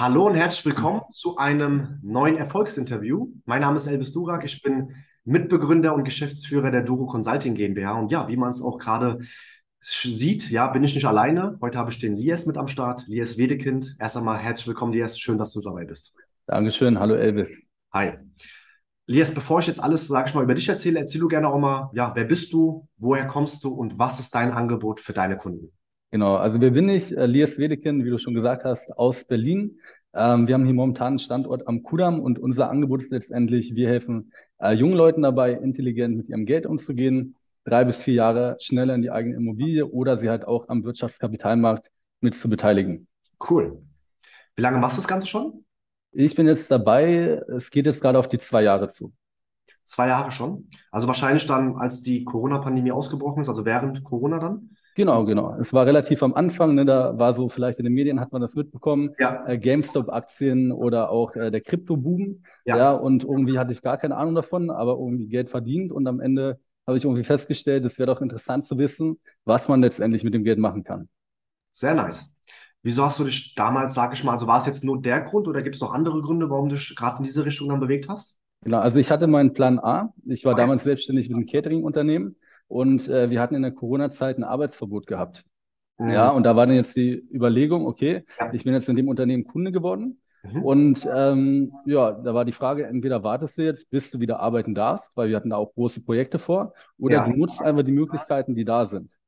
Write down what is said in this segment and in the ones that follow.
Hallo und herzlich willkommen zu einem neuen Erfolgsinterview. Mein Name ist Elvis Durak, ich bin Mitbegründer und Geschäftsführer der Duro Consulting GmbH. Und ja, wie man es auch gerade sieht, ja, bin ich nicht alleine. Heute habe ich den Lies mit am Start, Lies Wedekind. Erst einmal herzlich willkommen, Lies. Schön, dass du dabei bist. Dankeschön. Hallo, Elvis. Hi. Lies, bevor ich jetzt alles, sage ich mal, über dich erzähle, erzähl du gerne auch mal, ja, wer bist du, woher kommst du und was ist dein Angebot für deine Kunden? Genau, also wer bin ich? Äh, Lies Wedekind, wie du schon gesagt hast, aus Berlin. Ähm, wir haben hier momentan einen Standort am Kudamm und unser Angebot ist letztendlich, wir helfen äh, jungen Leuten dabei, intelligent mit ihrem Geld umzugehen, drei bis vier Jahre schneller in die eigene Immobilie oder sie halt auch am Wirtschaftskapitalmarkt mit zu beteiligen. Cool. Wie lange machst du das Ganze schon? Ich bin jetzt dabei, es geht jetzt gerade auf die zwei Jahre zu. Zwei Jahre schon? Also wahrscheinlich dann, als die Corona-Pandemie ausgebrochen ist, also während Corona dann? Genau, genau. Es war relativ am Anfang, ne, da war so, vielleicht in den Medien hat man das mitbekommen, Ja. äh, GameStop-Aktien oder auch äh, der Krypto-Boom. Ja. Ja, und irgendwie hatte ich gar keine Ahnung davon, aber irgendwie Geld verdient und am Ende habe ich irgendwie festgestellt, es wäre doch interessant zu wissen, was man letztendlich mit dem Geld machen kann. Sehr nice. Wieso hast du dich damals, sag ich mal, also war es jetzt nur der Grund oder gibt es noch andere Gründe, warum du dich gerade in diese Richtung dann bewegt hast? Genau, also ich hatte meinen Plan A. Ich war Okay. damals selbstständig mit einem Catering-Unternehmen und äh, wir hatten in der Corona-Zeit ein Arbeitsverbot gehabt. Ja, Mhm. und da war dann jetzt die Überlegung, okay, Ja. ich bin jetzt in dem Unternehmen Kunde geworden. Mhm. Und ähm, ja, da war die Frage, entweder wartest du jetzt, bis du wieder arbeiten darfst, weil wir hatten da auch große Projekte vor, oder Ja. du nutzt einfach die Möglichkeiten, die da sind.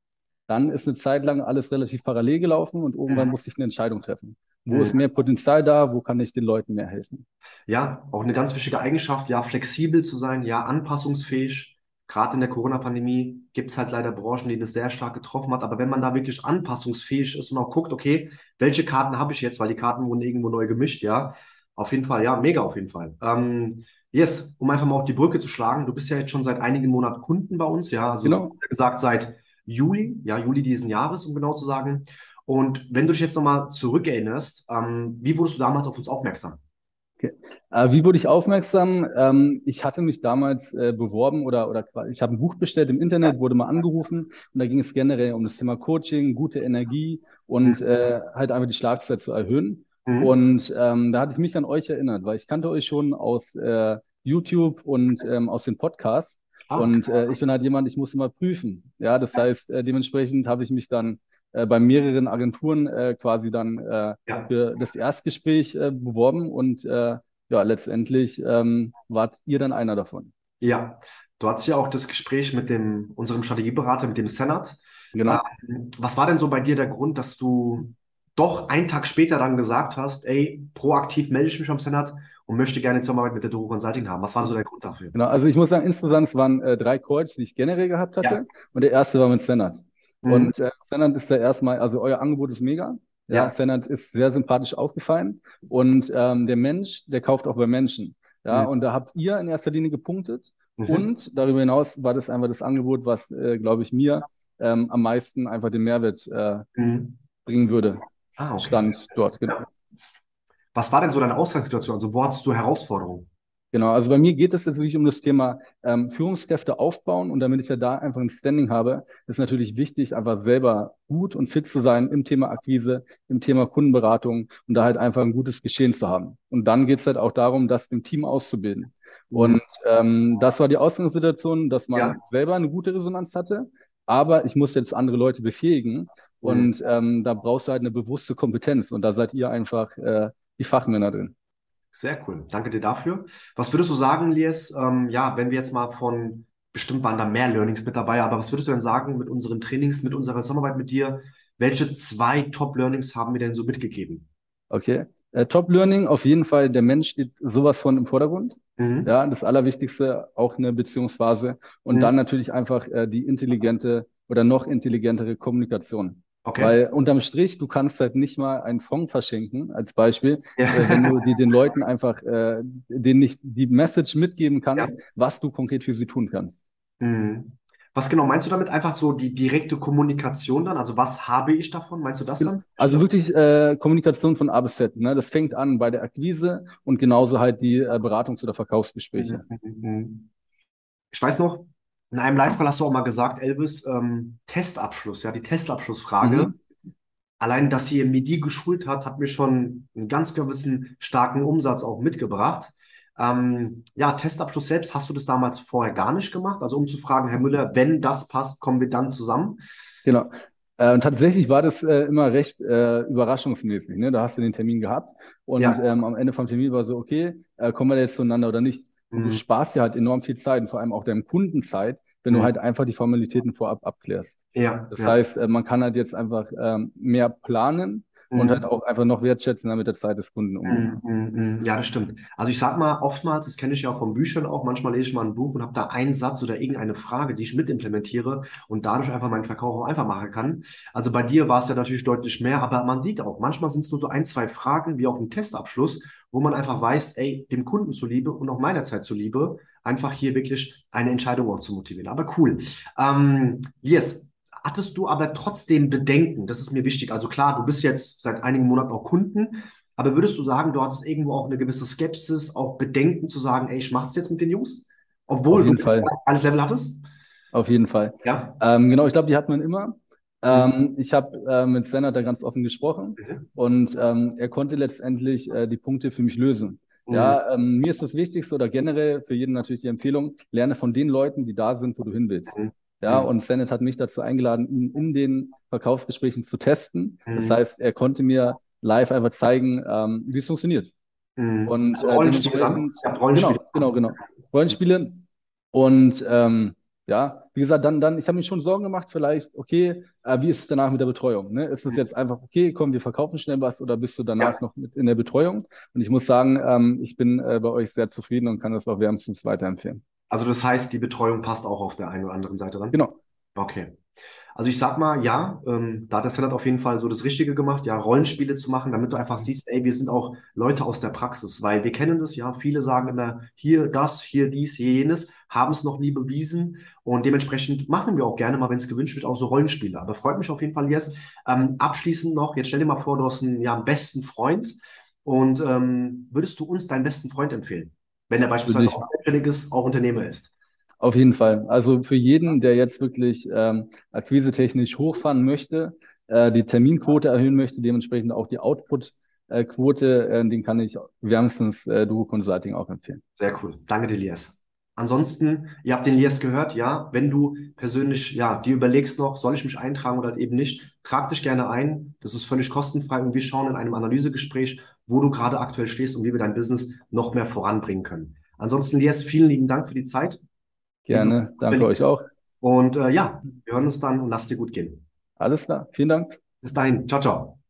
Dann ist eine Zeit lang alles relativ parallel gelaufen und irgendwann musste ich eine Entscheidung treffen. Wo Mhm. ist mehr Potenzial da? Wo kann ich den Leuten mehr helfen? Ja, auch eine ganz wichtige Eigenschaft, ja, flexibel zu sein, ja, anpassungsfähig. Gerade in der Corona-Pandemie gibt es halt leider Branchen, die das sehr stark getroffen hat. Aber wenn man da wirklich anpassungsfähig ist und auch guckt, okay, welche Karten habe ich jetzt, weil die Karten wurden irgendwo neu gemischt, ja, auf jeden Fall, ja, mega auf jeden Fall. Ähm, yes, um einfach mal auch die Brücke zu schlagen, du bist ja jetzt schon seit einigen Monaten Kunden bei uns, ja, also Genau. gesagt seit Juli, ja, Juli diesen Jahres, um genau zu sagen. Und wenn du dich jetzt nochmal zurückerinnerst, ähm, wie wurdest du damals auf uns aufmerksam? Äh, wie wurde ich aufmerksam? Ähm, ich hatte mich damals äh, beworben oder, oder ich habe ein Buch bestellt im Internet, wurde mal angerufen und da ging es generell um das Thema Coaching, gute Energie und Mhm. äh, halt einfach die Schlagzeit zu erhöhen. Mhm. Und ähm, da hatte ich mich an euch erinnert, weil ich kannte euch schon aus äh, YouTube und ähm, aus den Podcasts. Ah, Und äh, ich bin halt jemand, ich muss immer prüfen. Ja, das heißt, äh, dementsprechend habe ich mich dann äh, bei mehreren Agenturen äh, quasi dann äh, Ja. für das Erstgespräch äh, beworben und äh, ja, letztendlich ähm, wart ihr dann einer davon. Ja, du hattest ja auch das Gespräch mit dem, unserem Strategieberater, mit dem Senat. Genau. Ähm, was war denn so bei dir der Grund, dass du doch einen Tag später dann gesagt hast, ey, proaktiv melde ich mich am Senat und möchte gerne Zusammenarbeit mit der Duro Consulting haben? Was war so der Grund dafür? Genau, also ich muss sagen, insgesamt es waren äh, drei Calls, die ich generell gehabt hatte. Ja. Und der erste war mit Senat. Mhm. Und äh, Senat ist ja erstmal, also euer Angebot ist mega. Ja, Ja. Senat ist sehr sympathisch aufgefallen. Und ähm, der Mensch, der kauft auch bei Menschen. Ja, Mhm. und da habt ihr in erster Linie gepunktet. Mhm. Und darüber hinaus war das einfach das Angebot, was, äh, glaube ich, mir ähm, am meisten einfach den Mehrwert äh, Mhm. bringen würde. Ah, okay. Stand dort, genau. Was war denn so deine Ausgangssituation? Also, wo hattest du Herausforderungen? Genau, also bei mir geht es jetzt wirklich um das Thema ähm, Führungskräfte aufbauen und damit ich ja da einfach ein Standing habe, ist natürlich wichtig, einfach selber gut und fit zu sein im Thema Akquise, im Thema Kundenberatung und da halt einfach ein gutes Geschehen zu haben. Und dann geht es halt auch darum, das im Team auszubilden. Und ähm, das war die Ausgangssituation, dass man Ja. selber eine gute Resonanz hatte, aber ich muss jetzt andere Leute befähigen und ähm, da brauchst du halt eine bewusste Kompetenz und da seid ihr einfach äh, die Fachmänner drin. Sehr cool. Danke dir dafür. Was würdest du sagen, Lies? Ähm, ja, wenn wir jetzt mal von, bestimmt waren da mehr Learnings mit dabei, aber was würdest du denn sagen mit unseren Trainings, mit unserer Zusammenarbeit mit dir? Welche zwei Top-Learnings haben wir denn so mitgegeben? Okay. Äh, Top Learning, auf jeden Fall, der Mensch steht sowas von im Vordergrund. Mhm. Ja, das Allerwichtigste, auch eine Beziehungsphase. Und Mhm. dann natürlich einfach äh, die intelligente oder noch intelligentere Kommunikation. Okay. Weil unterm Strich, du kannst halt nicht mal einen Fonds verschenken, als Beispiel, Ja. äh, wenn du die, den Leuten einfach äh, denen nicht die Message mitgeben kannst, Ja. was du konkret für sie tun kannst. Mhm. Was genau meinst du damit? Einfach so die direkte Kommunikation dann? Also was habe ich davon? Meinst du das dann? Also wirklich äh, Kommunikation von A bis Z. Ne? Das fängt an bei der Akquise und genauso halt die äh, Beratungs- oder Verkaufsgespräche. Mhm, mhm. Ich weiß noch, in einem Live-Call hast du auch mal gesagt, Elvis, ähm, Testabschluss, ja, die Testabschlussfrage. Mhm. allein, dass ihr MIDI geschult hat, hat mir schon einen ganz gewissen starken Umsatz auch mitgebracht. Ähm, ja, Testabschluss selbst, hast du das damals vorher gar nicht gemacht? Also um zu fragen, Herr Müller, wenn das passt, kommen wir dann zusammen? Genau. Äh, tatsächlich war das äh, immer recht äh, überraschungsmäßig. Ne? Da hast du den Termin gehabt und ja. ähm, am Ende vom Termin war so, okay, äh, kommen wir jetzt zueinander oder nicht? Und mhm. du sparst dir halt enorm viel Zeit und vor allem auch deinem Kunden Zeit, wenn mhm. du halt einfach die Formalitäten vorab abklärst. Ja. Das ja. heißt, äh, man kann halt jetzt einfach ähm, mehr planen mhm. und halt auch einfach noch wertschätzen mit der Zeit des Kunden umgehen. Mhm, mhm, mhm. Ja, das stimmt. Also ich sag mal, oftmals, das kenne ich ja auch von Büchern auch, manchmal lese ich mal ein Buch und habe da einen Satz oder irgendeine Frage, die ich mitimplementiere und dadurch einfach meinen Verkauf auch einfach machen kann. Also bei dir war es ja natürlich deutlich mehr, aber man sieht auch, manchmal sind es nur so ein, zwei Fragen, wie auch ein Testabschluss, wo man einfach weiß, ey, dem Kunden zuliebe und auch meiner Zeit zuliebe, einfach hier wirklich eine Entscheidung auch zu motivieren. Aber cool. Ähm, yes, Hattest du aber trotzdem Bedenken? Das ist mir wichtig. Also klar, du bist jetzt seit einigen Monaten auch Kunden, aber würdest du sagen, du hattest irgendwo auch eine gewisse Skepsis, auch Bedenken zu sagen, ey, ich mach's jetzt mit den Jungs? Obwohl du Fall. alles Level hattest? Auf jeden Fall. Ja. Ähm, genau, ich glaube, die hat man immer. Ähm, ich habe äh, mit Sven da ganz offen gesprochen mhm. und ähm, er konnte letztendlich äh, die Punkte für mich lösen. Mhm. Ja, ähm, mir ist das Wichtigste oder generell für jeden natürlich die Empfehlung, lerne von den Leuten, die da sind, wo du hin willst. Mhm. Ja, mhm. und Senate hat mich dazu eingeladen, ihn in den Verkaufsgesprächen zu testen. Mhm. Das heißt, er konnte mir live einfach zeigen, ähm, wie es funktioniert. Mhm. Und äh, dementsprechend, ja, Rollenspiele. Genau, genau, genau. Rollenspiele. Und ähm, ja, wie gesagt, dann, dann, ich habe mir schon Sorgen gemacht, vielleicht, okay, äh, wie ist es danach mit der Betreuung? Ne? Ist es mhm. jetzt einfach, okay, komm, wir verkaufen schnell was oder bist du danach ja. noch mit in der Betreuung? Und ich muss sagen, ähm, ich bin äh, bei euch sehr zufrieden und kann das auch wärmstens weiterempfehlen. Also das heißt, die Betreuung passt auch auf der einen oder anderen Seite dann? Genau. Okay. Also ich sag mal, ja, ähm, da hat der Senat auf jeden Fall so das Richtige gemacht, ja, Rollenspiele zu machen, damit du einfach siehst, ey, wir sind auch Leute aus der Praxis, weil wir kennen das, ja, viele sagen immer, hier das, hier dies, hier jenes, haben es noch nie bewiesen und dementsprechend machen wir auch gerne mal, wenn es gewünscht wird, auch so Rollenspiele. Aber freut mich auf jeden Fall, Yes. Ähm, abschließend noch, jetzt stell dir mal vor, du hast einen, ja, einen besten Freund und ähm, würdest du uns deinen besten Freund empfehlen? wenn er beispielsweise auch selbstständig ist, auch Unternehmer ist. Auf jeden Fall. Also für jeden, der jetzt wirklich ähm, akquisetechnisch hochfahren möchte, äh, die Terminquote erhöhen möchte, dementsprechend auch die Output-Quote, äh, den kann ich wärmstens äh, Duo Consulting auch empfehlen. Sehr cool. Danke dir, Lias. Ansonsten, ihr habt den Lias gehört, ja, wenn du persönlich, ja, dir überlegst noch, soll ich mich eintragen oder eben nicht, trag dich gerne ein. Das ist völlig kostenfrei und wir schauen in einem Analysegespräch, wo du gerade aktuell stehst und wie wir dein Business noch mehr voranbringen können. Ansonsten, Lias, vielen lieben Dank für die Zeit. Gerne, danke euch auch. Und äh, ja, wir hören uns dann und lasst dir gut gehen. Alles klar, vielen Dank. Bis dahin, ciao, ciao.